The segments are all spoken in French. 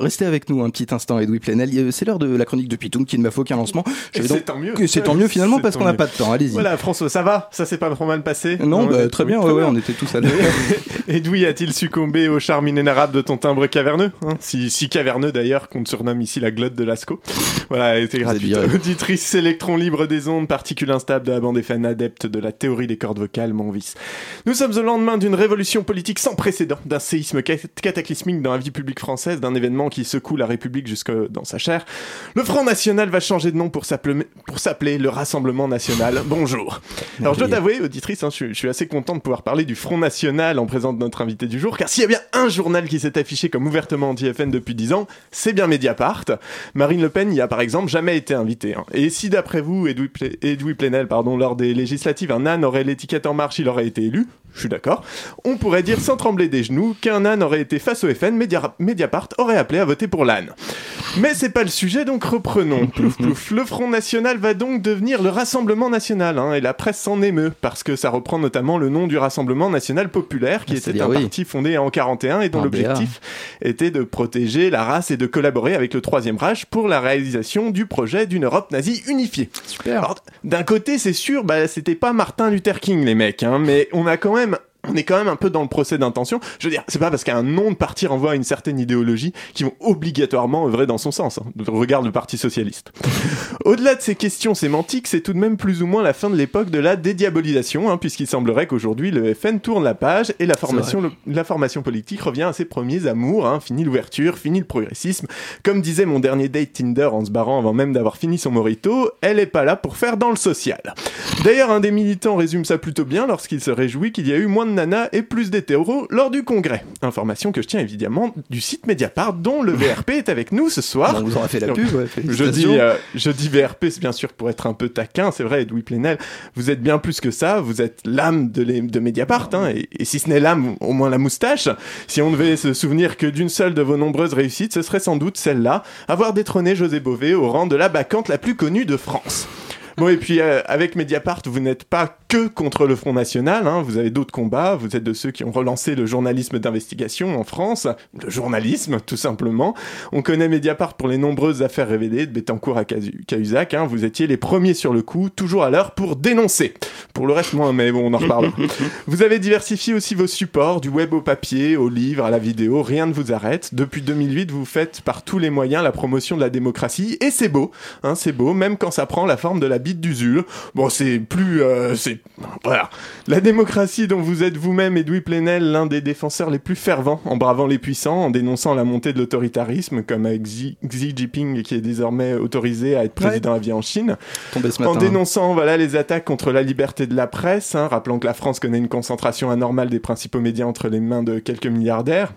Restez avec nous un petit instant, Edoui Plenel. Euh, c'est l'heure de la chronique de Pitoum qui ne m'a faut qu'un lancement. C'est tant mieux. C'est tant mieux finalement parce qu'on n'a pas de temps. Allez-y. Voilà, François, ça va? Ça s'est pas trop mal passé? Non, bah, très bien, ouais, on était tous à Edoui a-t-il succombé au charme inénarrable de ton timbre caverneux hein? Si, si caverneux d'ailleurs, qu'on surnomme ici la glotte de Lascaux. Voilà, elle était gratuite. Auditrice électron libre des ondes, particule instable de la bande des fans adeptes de la théorie des cordes vocales, mon vice. Nous sommes au lendemain d'une révolution politique sans précédent, d'un séisme cataclysmique dans la vie publique française, d'un événement qui secoue la République jusque dans sa chair. Le Front National va changer de nom pour s'appeler le Rassemblement National. Bonjour. Alors je dois t'avouer, auditrice, hein, je, suis assez content de pouvoir parler du Front National en présence de notre invité du jour, car s'il y a bien un journal qui s'est affiché comme ouvertement anti-FN depuis 10 ans, c'est bien Mediapart. Marine Le Pen y a par exemple jamais été invitée. Hein. Et si d'après vous, Edoui, Plenel, pardon, lors des législatives, un âne aurait l'étiquette en marche, il aurait été élu, je suis d'accord, on pourrait dire sans trembler des genoux qu'un âne aurait été face au FN, Mediapart aurait appelé à voter pour l'âne. Mais c'est pas le sujet, donc reprenons. Plouf plouf. Le Front National va donc devenir le Rassemblement National, hein, et la presse s'en émeut, parce que ça reprend notamment le nom du Rassemblement National Populaire, qui était un parti fondé en 41 et dont l'objectif était de protéger la race et de collaborer avec le Troisième Reich pour la réalisation du projet d'une Europe nazie unifiée. Super. D'un côté, c'est sûr, bah, c'était pas Martin Luther King, les mecs, hein, mais on a quand même on est quand même un peu dans le procès d'intention. Je veux dire, c'est pas parce qu'un nom de parti renvoie à une certaine idéologie qui vont obligatoirement œuvrer dans son sens. Hein. Regarde le Parti socialiste. Au-delà de ces questions sémantiques, c'est tout de même plus ou moins la fin de l'époque de la dédiabolisation, hein, puisqu'il semblerait qu'aujourd'hui le FN tourne la page et la formation, la formation politique revient à ses premiers amours. Hein. Fini l'ouverture, fini le progressisme. Comme disait mon dernier date Tinder en se barrant avant même d'avoir fini son morito, elle est pas là pour faire dans le social. D'ailleurs, un des militants résume ça plutôt bien lorsqu'il se réjouit qu'il y a eu moins de nana et plus d'hétéros lors du congrès. Information que je tiens évidemment du site Mediapart dont le VRP est avec nous ce soir. On vous aura fait la pub. je, dis, euh, je dis VRP, c'est bien sûr pour être un peu taquin, c'est vrai, Edoui Plenel, vous êtes bien plus que ça, vous êtes l'âme de, de Mediapart, hein, et, si ce n'est l'âme, au moins la moustache. Si on devait se souvenir que d'une seule de vos nombreuses réussites, ce serait sans doute celle-là, avoir détrôné José Bové au rang de la bacante la plus connue de France. Bon, et puis euh, avec Mediapart, vous n'êtes pas que contre le Front National, hein, vous avez d'autres combats, vous êtes de ceux qui ont relancé le journalisme d'investigation en France, le journalisme tout simplement. On connaît Mediapart pour les nombreuses affaires révélées de Bettencourt à Cahuzac, hein, vous étiez les premiers sur le coup, toujours à l'heure pour dénoncer. Pour le reste, moins, mais bon, on en reparle. vous avez diversifié aussi vos supports, du web au papier, au livre, à la vidéo, rien ne vous arrête. Depuis 2008, vous faites par tous les moyens la promotion de la démocratie, et c'est beau, hein, c'est beau, même quand ça prend la forme de la d'usule. Bon, c'est plus... Euh, c'est Voilà. La démocratie dont vous êtes vous-même, Edoui Plenel, l'un des défenseurs les plus fervents, en bravant les puissants, en dénonçant la montée de l'autoritarisme, comme avec Xi, Jinping, qui est désormais autorisé à être président à vie en Chine. En dénonçant voilà, les attaques contre la liberté de la presse, hein, rappelant que la France connaît une concentration anormale des principaux médias entre les mains de quelques milliardaires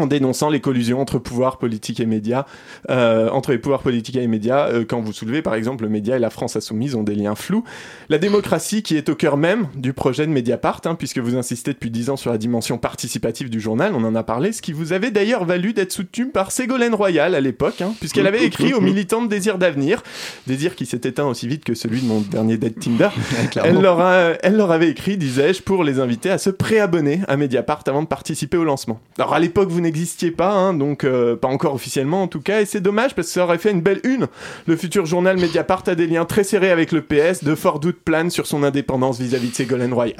en dénonçant les collusions entre pouvoirs politiques et médias, euh, entre les pouvoirs politiques et les médias, euh, quand vous soulevez par exemple le média et la France insoumise ont des liens flous. La démocratie qui est au cœur même du projet de Mediapart, hein, puisque vous insistez depuis dix ans sur la dimension participative du journal, on en a parlé, ce qui vous avait d'ailleurs valu d'être soutenu par Ségolène Royal à l'époque, hein, puisqu'elle avait écrit aux militants de Désir d'avenir, désir qui s'est éteint aussi vite que celui de mon dernier date Tinder, elle, leur a, elle leur avait écrit, disais-je, pour les inviter à se préabonner à Mediapart avant de participer au lancement. Alors à l'époque vous n'existiez pas, hein, donc euh, pas encore officiellement en tout cas, et c'est dommage parce que ça aurait fait une belle une. Le futur journal Mediapart a des liens très serrés avec le PS, de fort doutes planent sur son indépendance vis-à-vis de Ségolène Royal.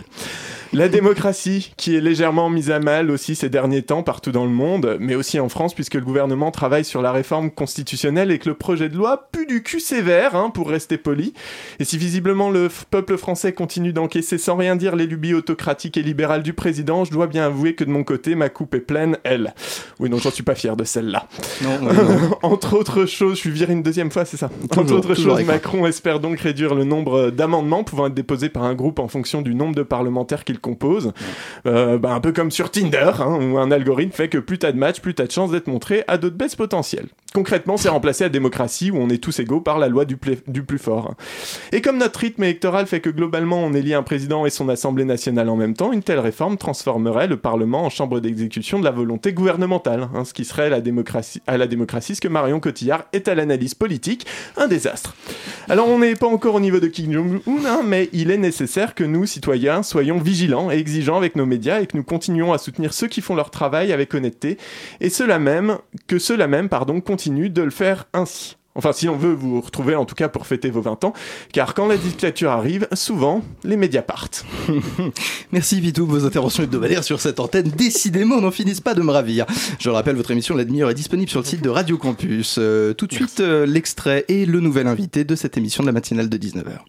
La démocratie, qui est légèrement mise à mal aussi ces derniers temps partout dans le monde, mais aussi en France, puisque le gouvernement travaille sur la réforme constitutionnelle et que le projet de loi pue du cul sévère, hein, pour rester poli. Et si visiblement le peuple français continue d'encaisser sans rien dire les lubies autocratiques et libérales du président, je dois bien avouer que de mon côté, ma coupe est pleine, elle. Oui, non, j'en suis pas fier de celle-là. Entre autres choses, je suis viré une deuxième fois, c'est ça. Entre autres choses, Macron espère donc réduire le nombre d'amendements pouvant être déposés par un groupe en fonction du nombre de parlementaires qu'il compose. Euh, bah, un peu comme sur Tinder, hein, où un algorithme fait que plus t'as de matchs, plus t'as de chances d'être montré à d'autres baisses potentielles. Concrètement, c'est remplacer la démocratie où on est tous égaux par la loi du, plus fort. Et comme notre rythme électoral fait que globalement on élit un président et son assemblée nationale en même temps, une telle réforme transformerait le Parlement en chambre d'exécution de la volonté gouvernementale, hein, ce qui serait la démocratie, à la démocratie ce que Marion Cotillard est à l'analyse politique, un désastre. Alors on n'est pas encore au niveau de Kim Jong-un, hein, mais il est nécessaire que nous, citoyens, soyons vigilants et exigeants avec nos médias et que nous continuions à soutenir ceux qui font leur travail avec honnêteté, et ceux-là même, que ceux-là même, pardon, continuent de le faire ainsi. Enfin, si on veut vous retrouver, en tout cas pour fêter vos 20 ans, car quand la dictature arrive, souvent, les médias partent. Merci Vitou, vos interventions hebdomadaires sur cette antenne, décidément, n'en finissent pas de me ravir. Je le rappelle, votre émission La demi-heure est disponible sur le site de Radio Campus. Euh, tout de suite, euh, l'extrait et le nouvel invité de cette émission de la matinale de 19h.